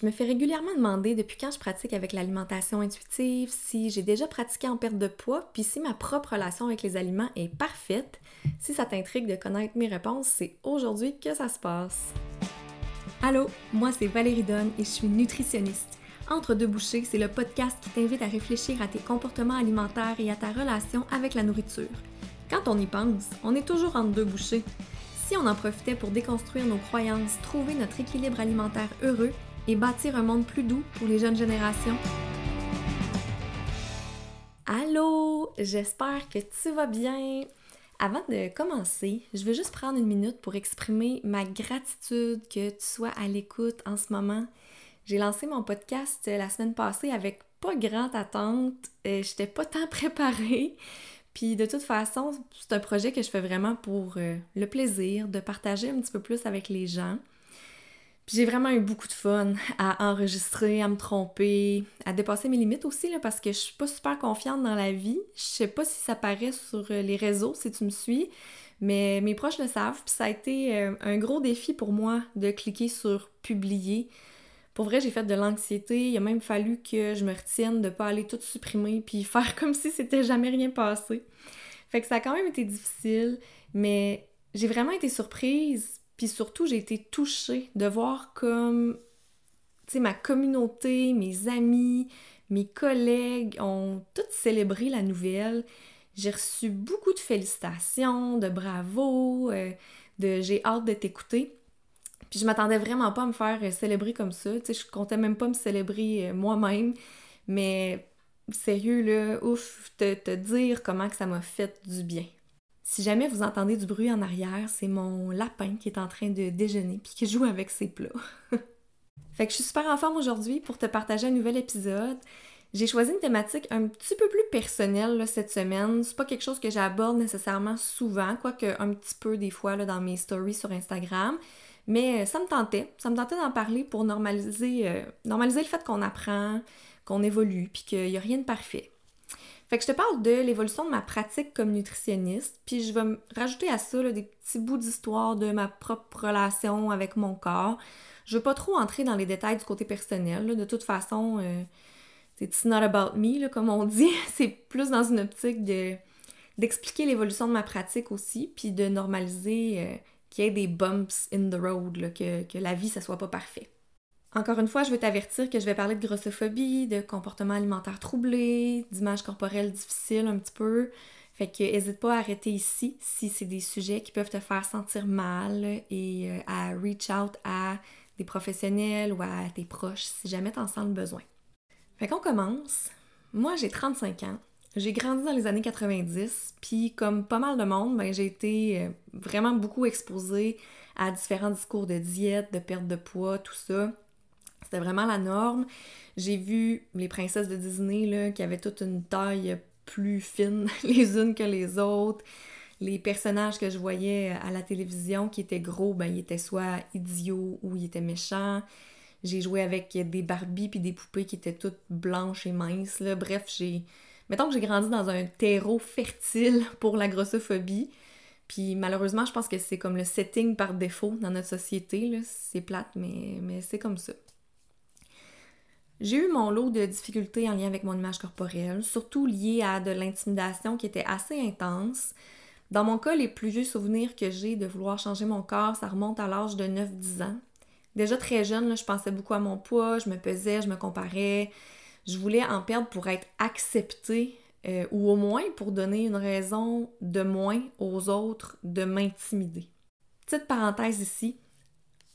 Je me fais régulièrement demander depuis quand je pratique avec l'alimentation intuitive, si j'ai déjà pratiqué en perte de poids, puis si ma propre relation avec les aliments est parfaite. Si ça t'intrigue de connaître mes réponses, c'est aujourd'hui que ça se passe. Allô, moi c'est Valérie Donne et je suis nutritionniste. Entre deux bouchées, c'est le podcast qui t'invite à réfléchir à tes comportements alimentaires et à ta relation avec la nourriture. Quand on y pense, on est toujours entre deux bouchées. Si on en profitait pour déconstruire nos croyances, trouver notre équilibre alimentaire heureux et bâtir un monde plus doux pour les jeunes générations. Allô, j'espère que tu vas bien. Avant de commencer, je veux juste prendre une minute pour exprimer ma gratitude que tu sois à l'écoute en ce moment. J'ai lancé mon podcast la semaine passée avec pas grande attente, euh, j'étais pas tant préparée. Puis de toute façon, c'est un projet que je fais vraiment pour euh, le plaisir de partager un petit peu plus avec les gens j'ai vraiment eu beaucoup de fun à enregistrer, à me tromper, à dépasser mes limites aussi, là, parce que je suis pas super confiante dans la vie. Je sais pas si ça paraît sur euh, les réseaux, si tu me suis, mais mes proches le savent. Puis ça a été euh, un gros défi pour moi de cliquer sur publier. Pour vrai, j'ai fait de l'anxiété. Il a même fallu que je me retienne de pas aller tout supprimer puis faire comme si c'était jamais rien passé. Fait que ça a quand même été difficile, mais j'ai vraiment été surprise puis surtout, j'ai été touchée de voir comme, tu sais, ma communauté, mes amis, mes collègues ont toutes célébré la nouvelle. J'ai reçu beaucoup de félicitations, de bravo, euh, de j'ai hâte de t'écouter. Puis je m'attendais vraiment pas à me faire célébrer comme ça. Tu sais, je comptais même pas me célébrer euh, moi-même. Mais sérieux, là, ouf, te, te dire comment que ça m'a fait du bien. Si jamais vous entendez du bruit en arrière, c'est mon lapin qui est en train de déjeuner puis qui joue avec ses plats. fait que je suis super en forme aujourd'hui pour te partager un nouvel épisode. J'ai choisi une thématique un petit peu plus personnelle cette semaine. C'est pas quelque chose que j'aborde nécessairement souvent, quoique un petit peu des fois dans mes stories sur Instagram. Mais euh, ça me tentait. Ça me tentait d'en parler pour normaliser, euh, normaliser le fait qu'on apprend, qu'on évolue, puis qu'il n'y a rien de parfait. Fait que je te parle de l'évolution de ma pratique comme nutritionniste, puis je vais rajouter à ça des petits bouts d'histoire de ma propre relation avec mon corps. Je veux pas trop entrer dans les détails du côté personnel. De toute façon, euh, c'est it's not about me, comme on dit. c'est plus dans une optique de d'expliquer l'évolution de ma pratique aussi, puis de normaliser euh, qu'il y ait des bumps in the road, que, que la vie, ça soit pas parfait. Encore une fois, je veux t'avertir que je vais parler de grossophobie, de comportement alimentaire troublé, d'image corporelle difficile un petit peu. Fait que n'hésite pas à arrêter ici si c'est des sujets qui peuvent te faire sentir mal et euh, à reach out à des professionnels ou à tes proches si jamais t'en sens le besoin. Fait qu'on commence. Moi, j'ai 35 ans. J'ai grandi dans les années 90, puis comme pas mal de monde, ben, j'ai été euh, vraiment beaucoup exposée à différents discours de diète, de perte de poids, tout ça. C'était vraiment la norme. J'ai vu les princesses de Disney là, qui avaient toute une taille plus fine les unes que les autres. Les personnages que je voyais à la télévision qui étaient gros, ben ils étaient soit idiots ou ils étaient méchants. J'ai joué avec des Barbies puis des poupées qui étaient toutes blanches et minces. Bref, j'ai. Mettons que j'ai grandi dans un terreau fertile pour la grossophobie. Puis malheureusement, je pense que c'est comme le setting par défaut dans notre société. C'est plate, mais c'est comme ça. J'ai eu mon lot de difficultés en lien avec mon image corporelle, surtout liées à de l'intimidation qui était assez intense. Dans mon cas, les plus vieux souvenirs que j'ai de vouloir changer mon corps, ça remonte à l'âge de 9-10 ans. Déjà très jeune, je pensais beaucoup à mon poids, je me pesais, je me comparais. Je voulais en perdre pour être acceptée euh, ou au moins pour donner une raison de moins aux autres de m'intimider. Petite parenthèse ici.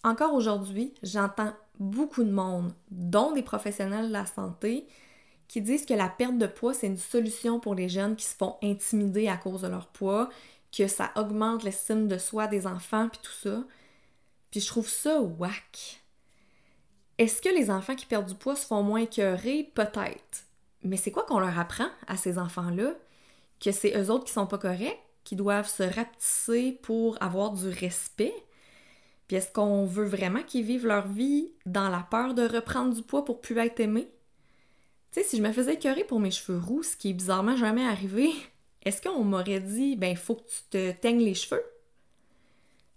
Encore aujourd'hui, j'entends beaucoup de monde, dont des professionnels de la santé, qui disent que la perte de poids, c'est une solution pour les jeunes qui se font intimider à cause de leur poids, que ça augmente l'estime de soi des enfants, puis tout ça. Puis je trouve ça whack. Est-ce que les enfants qui perdent du poids se font moins écœurés? Peut-être. Mais c'est quoi qu'on leur apprend à ces enfants-là? Que c'est eux autres qui sont pas corrects, qui doivent se rapetisser pour avoir du respect? Puis est-ce qu'on veut vraiment qu'ils vivent leur vie dans la peur de reprendre du poids pour plus être aimé? Tu sais, si je me faisais écœurer pour mes cheveux roux, ce qui est bizarrement jamais arrivé, est-ce qu'on m'aurait dit, ben, faut que tu te teignes les cheveux?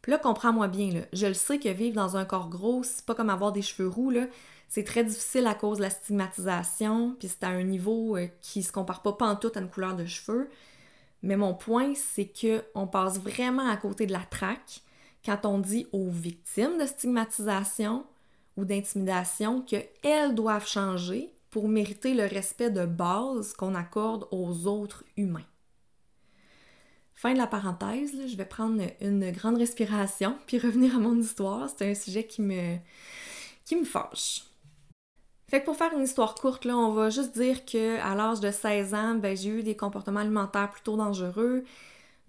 Puis là, comprends-moi bien, là, je le sais que vivre dans un corps gros, c'est pas comme avoir des cheveux roux, là. C'est très difficile à cause de la stigmatisation, puis c'est à un niveau euh, qui se compare pas pantoute à une couleur de cheveux. Mais mon point, c'est que on passe vraiment à côté de la traque quand on dit aux victimes de stigmatisation ou d'intimidation qu'elles doivent changer pour mériter le respect de base qu'on accorde aux autres humains. Fin de la parenthèse, je vais prendre une grande respiration puis revenir à mon histoire. C'est un sujet qui me, qui me fâche. Fait que pour faire une histoire courte, on va juste dire que à l'âge de 16 ans, ben, j'ai eu des comportements alimentaires plutôt dangereux.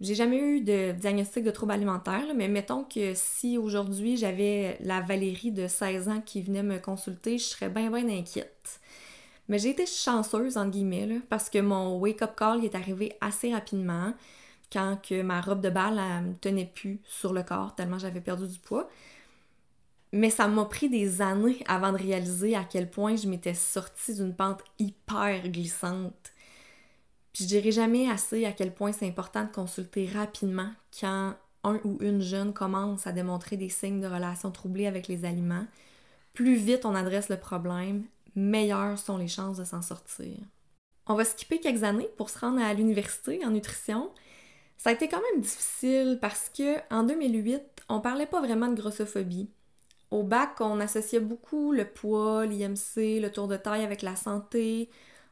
J'ai jamais eu de diagnostic de trouble alimentaire, mais mettons que si aujourd'hui j'avais la Valérie de 16 ans qui venait me consulter, je serais bien bien inquiète. Mais j'ai été chanceuse, entre guillemets, parce que mon wake-up call est arrivé assez rapidement quand que ma robe de balle ne tenait plus sur le corps tellement j'avais perdu du poids. Mais ça m'a pris des années avant de réaliser à quel point je m'étais sortie d'une pente hyper glissante. Je dirais jamais assez à quel point c'est important de consulter rapidement quand un ou une jeune commence à démontrer des signes de relations troublées avec les aliments. Plus vite on adresse le problème, meilleures sont les chances de s'en sortir. On va skipper quelques années pour se rendre à l'université en nutrition. Ça a été quand même difficile parce que en 2008, on parlait pas vraiment de grossophobie. Au bac, on associait beaucoup le poids, l'IMC, le tour de taille avec la santé.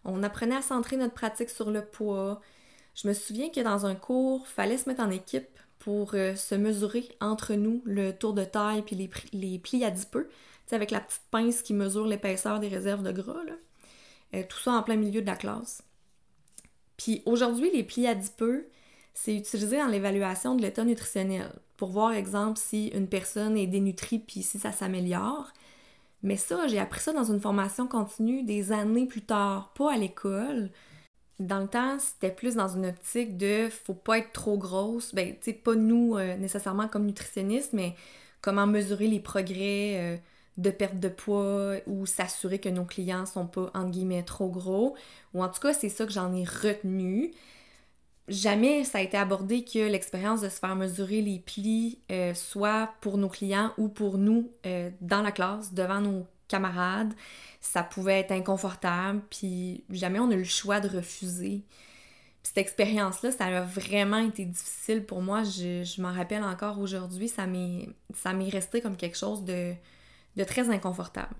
On apprenait à centrer notre pratique sur le poids. Je me souviens que dans un cours, fallait se mettre en équipe pour euh, se mesurer entre nous le tour de taille puis les, les plis adipeux, avec la petite pince qui mesure l'épaisseur des réserves de gras. Euh, tout ça en plein milieu de la classe. Puis aujourd'hui, les plis adipeux, c'est utilisé dans l'évaluation de l'état nutritionnel pour voir, exemple, si une personne est dénutrie puis si ça s'améliore. Mais ça, j'ai appris ça dans une formation continue des années plus tard, pas à l'école. Dans le temps, c'était plus dans une optique de faut pas être trop grosse. Ben, tu sais, pas nous euh, nécessairement comme nutritionnistes, mais comment mesurer les progrès euh, de perte de poids ou s'assurer que nos clients sont pas, entre guillemets, trop gros. Ou en tout cas, c'est ça que j'en ai retenu jamais ça a été abordé que l'expérience de se faire mesurer les plis, euh, soit pour nos clients ou pour nous euh, dans la classe, devant nos camarades, ça pouvait être inconfortable, puis jamais on a eu le choix de refuser. cette expérience-là, ça a vraiment été difficile pour moi. Je, m'en rappelle encore aujourd'hui, ça m'est resté comme quelque chose de, de très inconfortable.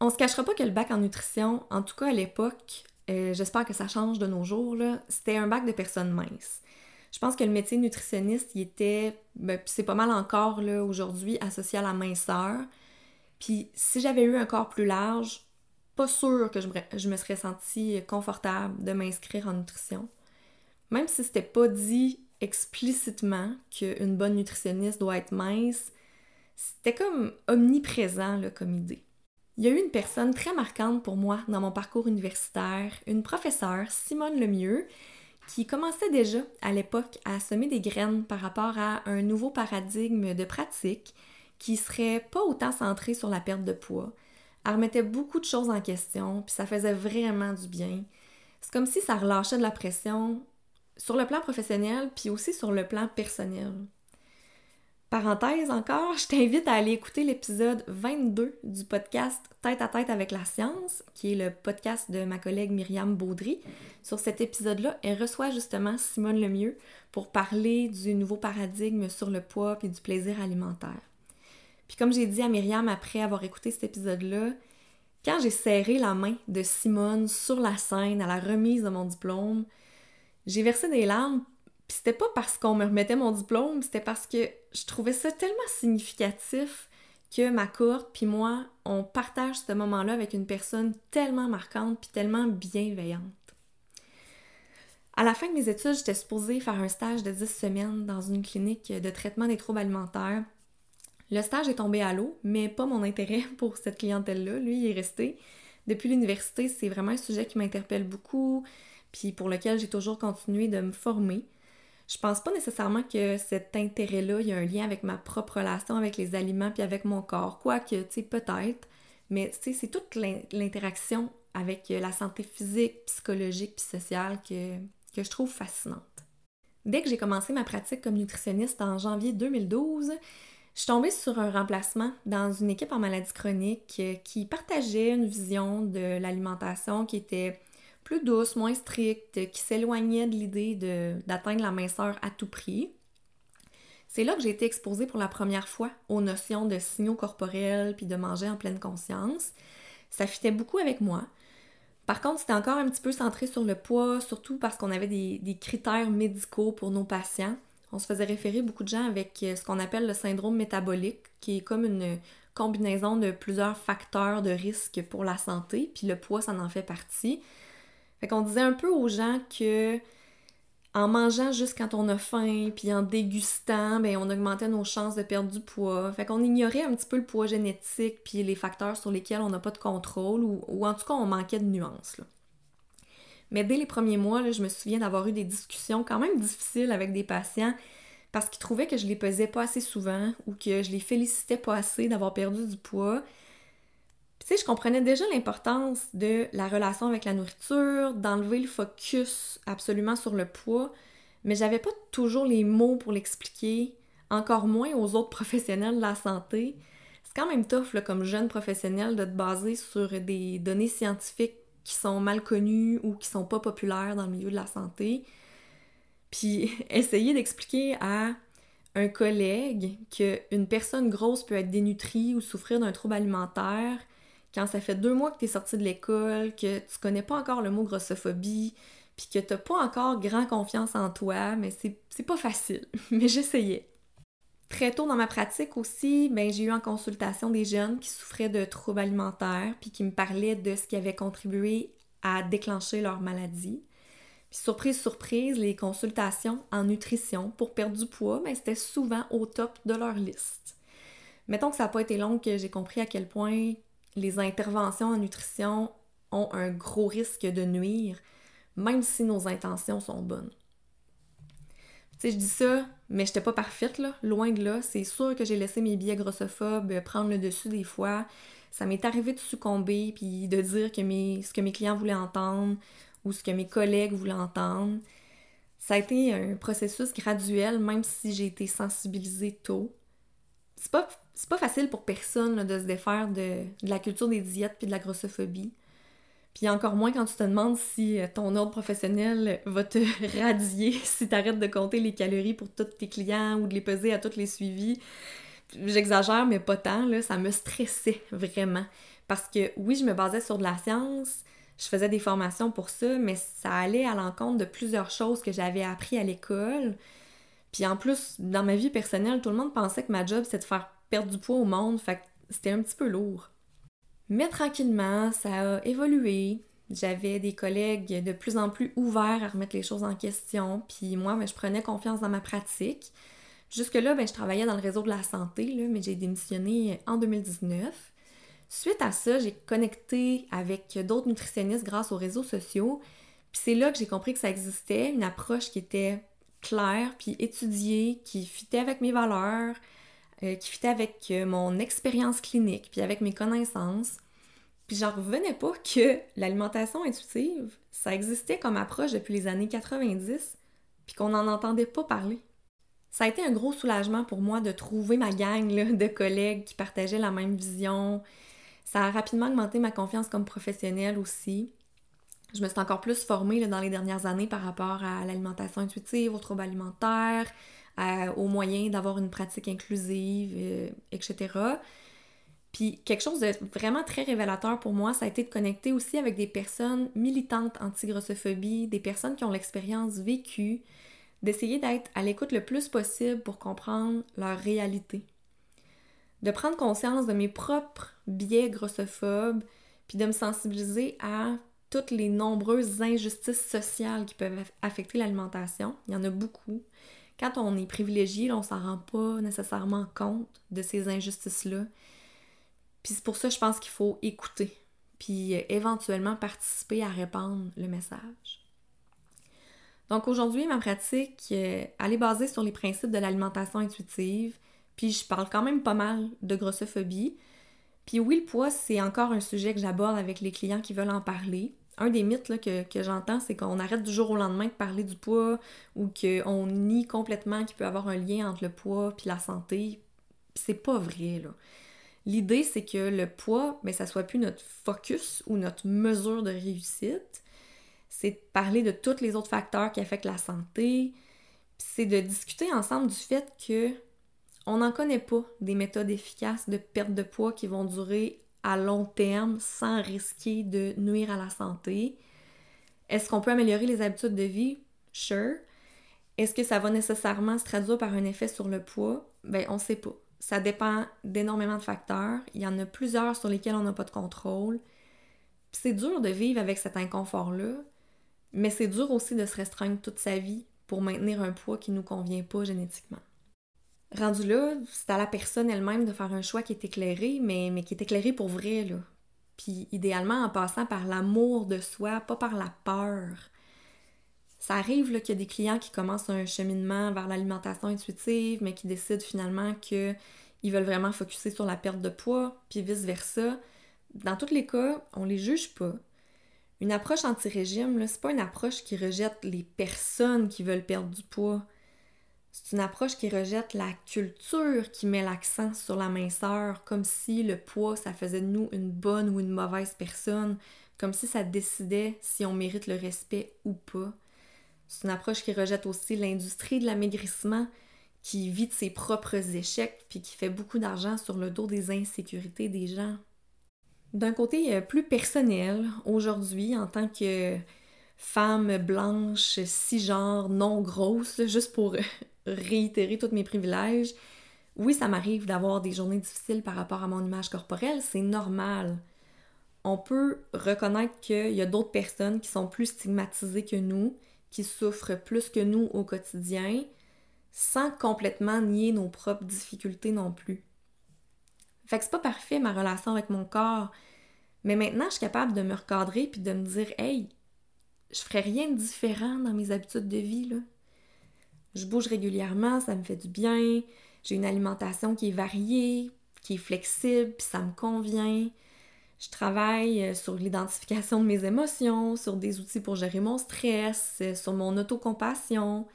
On se cachera pas que le bac en nutrition, en tout cas à l'époque, euh, j'espère que ça change de nos jours, c'était un bac de personnes minces. Je pense que le métier nutritionniste, il était, ben, c'est pas mal encore aujourd'hui associé à la minceur. Puis si j'avais eu un corps plus large, pas sûr que je me, serais sentie confortable de m'inscrire en nutrition. Même si c'était pas dit explicitement qu'une bonne nutritionniste doit être mince, c'était comme omniprésent comme idée. Il y a eu une personne très marquante pour moi dans mon parcours universitaire, une professeure, Simone Lemieux, qui commençait déjà à l'époque à semer des graines par rapport à un nouveau paradigme de pratique qui serait pas autant centré sur la perte de poids. Elle remettait beaucoup de choses en question, puis ça faisait vraiment du bien. C'est comme si ça relâchait de la pression sur le plan professionnel, puis aussi sur le plan personnel. Parenthèse encore, je t'invite à aller écouter l'épisode 22 du podcast Tête à tête avec la science, qui est le podcast de ma collègue Myriam Baudry. Sur cet épisode-là, elle reçoit justement Simone Lemieux pour parler du nouveau paradigme sur le poids et du plaisir alimentaire. Puis comme j'ai dit à Myriam après avoir écouté cet épisode-là, quand j'ai serré la main de Simone sur la scène à la remise de mon diplôme, j'ai versé des larmes puis c'était pas parce qu'on me remettait mon diplôme, c'était parce que je trouvais ça tellement significatif que ma cohorte puis moi, on partage ce moment-là avec une personne tellement marquante puis tellement bienveillante. À la fin de mes études, j'étais supposée faire un stage de 10 semaines dans une clinique de traitement des troubles alimentaires. Le stage est tombé à l'eau, mais pas mon intérêt pour cette clientèle-là. Lui, il est resté. Depuis l'université, c'est vraiment un sujet qui m'interpelle beaucoup, puis pour lequel j'ai toujours continué de me former. Je pense pas nécessairement que cet intérêt-là, il y a un lien avec ma propre relation avec les aliments puis avec mon corps. Quoique, tu sais, peut-être. Mais c'est toute l'interaction avec la santé physique, psychologique puis sociale que, que je trouve fascinante. Dès que j'ai commencé ma pratique comme nutritionniste en janvier 2012, je suis tombée sur un remplacement dans une équipe en maladie chronique euh, qui partageait une vision de l'alimentation qui était plus douce, moins stricte, qui s'éloignait de l'idée d'atteindre la minceur à tout prix. C'est là que j'ai été exposée pour la première fois aux notions de signaux corporels puis de manger en pleine conscience. Ça fitait beaucoup avec moi. Par contre, c'était encore un petit peu centré sur le poids, surtout parce qu'on avait des critères médicaux pour nos patients on se faisait référer beaucoup de gens avec euh, ce qu'on appelle le syndrome métabolique, qui est comme une combinaison de plusieurs facteurs de risque pour la santé, puis le poids, ça en fait partie. Fait qu'on disait un peu aux gens que en mangeant juste quand on a faim, puis en dégustant, ben on augmentait nos chances de perdre du poids. Fait qu'on ignorait un petit peu le poids génétique, puis les facteurs sur lesquels on n'a pas de contrôle, ou, en tout cas on manquait de nuances. Mais dès les premiers mois, je me souviens d'avoir eu des discussions quand même difficiles avec des patients parce qu'ils trouvaient que je les pesais pas assez souvent ou que je les félicitais pas assez d'avoir perdu du poids. Je comprenais déjà l'importance de la relation avec la nourriture, d'enlever le focus absolument sur le poids, mais j'avais pas toujours les mots pour l'expliquer, encore moins aux autres professionnels de la santé. C'est quand même tough comme jeune professionnel de te baser sur des données scientifiques qui sont mal connus ou qui sont pas populaires dans le milieu de la santé. Puis essayer d'expliquer à un collègue qu'une personne grosse peut être dénutrie ou souffrir d'un trouble alimentaire quand ça fait deux mois que tu es sorti de l'école, que tu connais pas encore le mot grossophobie, puis que t'as pas encore grand confiance en toi, mais c'est pas facile. mais j'essayais. Très tôt dans ma pratique aussi, ben, j'ai eu en consultation des jeunes qui souffraient de troubles alimentaires puis qui me parlaient de ce qui avait contribué à déclencher leur maladie. Puis surprise, surprise, les consultations en nutrition pour perdre du poids, ben, c'était souvent au top de leur liste. Mettons que ça n'a pas été long que j'ai compris à quel point les interventions en nutrition ont un gros risque de nuire, même si nos intentions sont bonnes. Tu sais, je dis ça, mais j'étais pas parfaite, là. Loin de là. C'est sûr que j'ai laissé mes billets grossophobes prendre le dessus des fois. Ça m'est arrivé de succomber puis de dire ce que mes clients voulaient entendre ou ce que mes collègues voulaient entendre. Ça a été un processus graduel, même si j'ai été sensibilisée tôt. C'est pas, pas facile pour personne de se défaire de, de la culture des diètes puis de la grossophobie. Puis encore moins quand tu te demandes si euh, ton ordre professionnel va te radier si tu arrêtes de compter les calories pour tous tes clients ou de les peser à tous les suivis. J'exagère, mais pas tant, là, ça me stressait vraiment. Parce que oui, je me basais sur de la science, je faisais des formations pour ça, mais ça allait à l'encontre de plusieurs choses que j'avais appris à l'école. Puis en plus, dans ma vie personnelle, tout le monde pensait que ma job, c'était de faire perdre du poids au monde, c'était un petit peu lourd. Mais tranquillement, ça a évolué. J'avais des collègues de plus en plus ouverts à remettre les choses en question, puis moi, ben, je prenais confiance dans ma pratique. Jusque-là, ben, je travaillais dans le réseau de la santé, là, mais j'ai démissionné en 2019. Suite à ça, j'ai connecté avec d'autres nutritionnistes grâce aux réseaux sociaux. Puis c'est là que j'ai compris que ça existait, une approche qui était claire, puis étudiée, qui fitait avec mes valeurs, euh, qui fitait avec euh, mon expérience clinique, puis avec mes connaissances. Puis j'en revenais pas que l'alimentation intuitive, ça existait comme approche depuis les années 90, puis qu'on n'en entendait pas parler. Ça a été un gros soulagement pour moi de trouver ma gang de collègues qui partageaient la même vision. Ça a rapidement augmenté ma confiance comme professionnelle aussi. Je me suis encore plus formée dans les dernières années par rapport à l'alimentation intuitive, aux troubles alimentaires, aux moyens d'avoir une pratique inclusive, euh, etc. Puis quelque chose de vraiment très révélateur pour moi, ça a été de connecter aussi avec des personnes militantes anti-grossophobie, des personnes qui ont l'expérience vécue, d'essayer d'être à l'écoute le plus possible pour comprendre leur réalité. De prendre conscience de mes propres biais grossophobes, puis de me sensibiliser à toutes les nombreuses injustices sociales qui peuvent affecter l'alimentation. Il y en a beaucoup quand on est privilégié, on s'en rend pas nécessairement compte de ces injustices-là. Puis c'est pour ça, je pense qu'il faut écouter, puis euh, éventuellement participer à répandre le message. Donc aujourd'hui, ma pratique, euh, elle est basée sur les principes de l'alimentation intuitive, puis je parle quand même pas mal de grossophobie. Puis oui, le poids, c'est encore un sujet que j'aborde avec les clients qui veulent en parler un des mythes que, j'entends, c'est qu'on arrête du jour au lendemain de parler du poids ou qu'on nie complètement qu'il peut y avoir un lien entre le poids et la santé. c'est pas vrai. L'idée, c'est que le poids, mais ben, ça soit plus notre focus ou notre mesure de réussite. C'est de parler de tous les autres facteurs qui affectent la santé. C'est de discuter ensemble du fait que on n'en connaît pas des méthodes efficaces de perte de poids qui vont durer à long terme sans risquer de nuire à la santé. Est-ce qu'on peut améliorer les habitudes de vie? Sure. Est-ce que ça va nécessairement se traduire par un effet sur le poids? Ben, on sait pas. Ça dépend d'énormément de facteurs. Il y en a plusieurs sur lesquels on n'a pas de contrôle. C'est dur de vivre avec cet inconfort-là, mais c'est dur aussi de se restreindre toute sa vie pour maintenir un poids qui ne nous convient pas génétiquement. Rendu là, c'est à la personne elle-même de faire un choix qui est éclairé, mais, qui est éclairé pour vrai, là. Puis idéalement en passant par l'amour de soi, pas par la peur. Ça arrive qu'il y a des clients qui commencent un cheminement vers l'alimentation intuitive, mais qui décident finalement qu'ils veulent vraiment focuser sur la perte de poids, puis vice-versa. Dans tous les cas, on les juge pas. Une approche anti-régime, c'est pas une approche qui rejette les personnes qui veulent perdre du poids. C'est une approche qui rejette la culture qui met l'accent sur la minceur, comme si le poids, ça faisait de nous une bonne ou une mauvaise personne, comme si ça décidait si on mérite le respect ou pas. C'est une approche qui rejette aussi l'industrie de l'amaigrissement, qui vit de ses propres échecs, puis qui fait beaucoup d'argent sur le dos des insécurités des gens. D'un côté euh, plus personnel, aujourd'hui, en tant que femme blanche, cisgenre, non grosse, juste pour réitérer tous mes privilèges, oui, ça m'arrive d'avoir des journées difficiles par rapport à mon image corporelle, c'est normal. On peut reconnaître qu'il y a d'autres personnes qui sont plus stigmatisées que nous, qui souffrent plus que nous au quotidien, sans complètement nier nos propres difficultés non plus. Fait que c'est pas parfait ma relation avec mon corps, mais maintenant je suis capable de me recadrer puis de me dire Hey, je ferai rien de différent dans mes habitudes de vie. Je bouge régulièrement, ça me fait du bien, j'ai une alimentation qui est variée, qui est flexible, puis ça me convient. Je travaille euh, sur l'identification de mes émotions, sur des outils pour gérer mon stress, euh, sur mon autocompassion.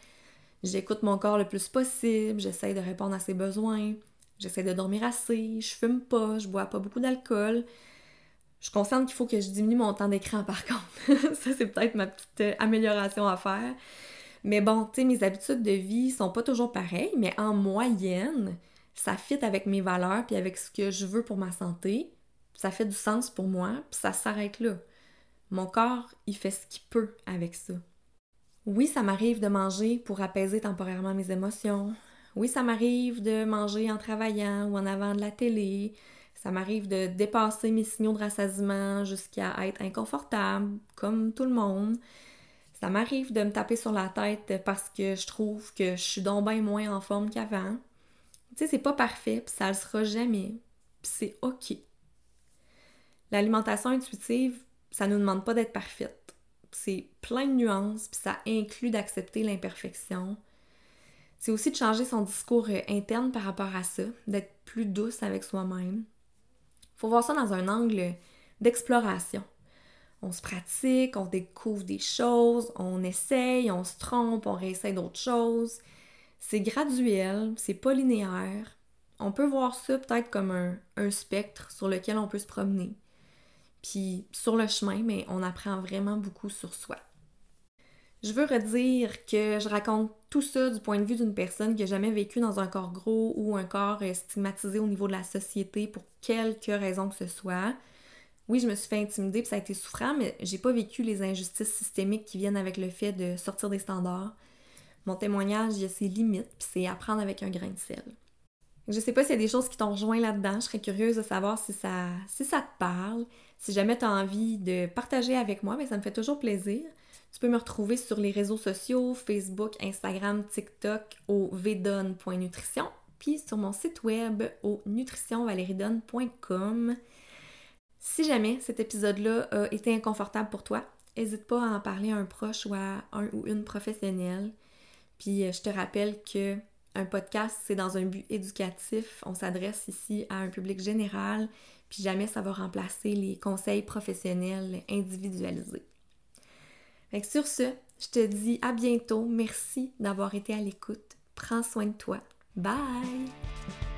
J'écoute mon corps le plus possible, j'essaie de répondre à ses besoins, j'essaie de dormir assez, je fume pas, je bois pas beaucoup d'alcool. Je suis consciente qu'il faut que je diminue mon temps d'écran par contre. Ça, c'est peut-être ma petite euh, amélioration à faire. Mais bon, tu sais, mes habitudes de vie sont pas toujours pareilles, mais en moyenne, ça fit avec mes valeurs puis avec ce que je veux pour ma santé ça fait du sens pour moi, puis ça s'arrête là. Mon corps, il fait ce qu'il peut avec ça. Oui, ça m'arrive de manger pour apaiser temporairement mes émotions. Oui, ça m'arrive de manger en travaillant ou en avant de la télé. Ça m'arrive de dépasser mes signaux de rassasiement jusqu'à être inconfortable, comme tout le monde. Ça m'arrive de me taper sur la tête parce que je trouve que je suis donc bien moins en forme qu'avant. Tu sais, c'est pas parfait, puis ça le sera jamais. Puis c'est OK. L'alimentation intuitive, ça ne nous demande pas d'être parfaite. C'est plein de nuances, puis ça inclut d'accepter l'imperfection. C'est aussi de changer son discours euh, interne par rapport à ça, d'être plus douce avec soi-même. Faut voir ça dans un angle d'exploration. On se pratique, on découvre des choses, on essaye, on se trompe, on réessaye d'autres choses. C'est graduel, c'est pas linéaire. On peut voir ça peut-être comme un, un spectre sur lequel on peut se promener. Puis sur le chemin, mais on apprend vraiment beaucoup sur soi. Je veux redire que je raconte tout ça du point de vue d'une personne qui n'a jamais vécu dans un corps gros ou un corps euh, stigmatisé au niveau de la société pour quelque raison que ce soit. Oui, je me suis fait intimider puis ça a été souffrant, mais j'ai pas vécu les injustices systémiques qui viennent avec le fait de sortir des standards. Mon témoignage, il y a ses limites, puis c'est apprendre avec un grain de sel. Je sais pas s'il y a des choses qui t'ont rejoint là-dedans. Je serais curieuse de savoir si ça, si ça te parle. Si jamais tu as envie de partager avec moi, mais ça me fait toujours plaisir. Tu peux me retrouver sur les réseaux sociaux, Facebook, Instagram, TikTok au vedon.nutrition, puis sur mon site web au nutritionvaleridon.com. Si jamais cet épisode-là a été inconfortable pour toi, n'hésite pas à en parler à un proche ou à un ou une professionnelle. Puis euh, je te rappelle que un podcast, c'est dans un but éducatif. On s'adresse ici à un public général, puis jamais ça va remplacer les conseils professionnels individualisés. sur ce, je te dis à bientôt. Merci d'avoir été à l'écoute. Prends soin de toi. Bye!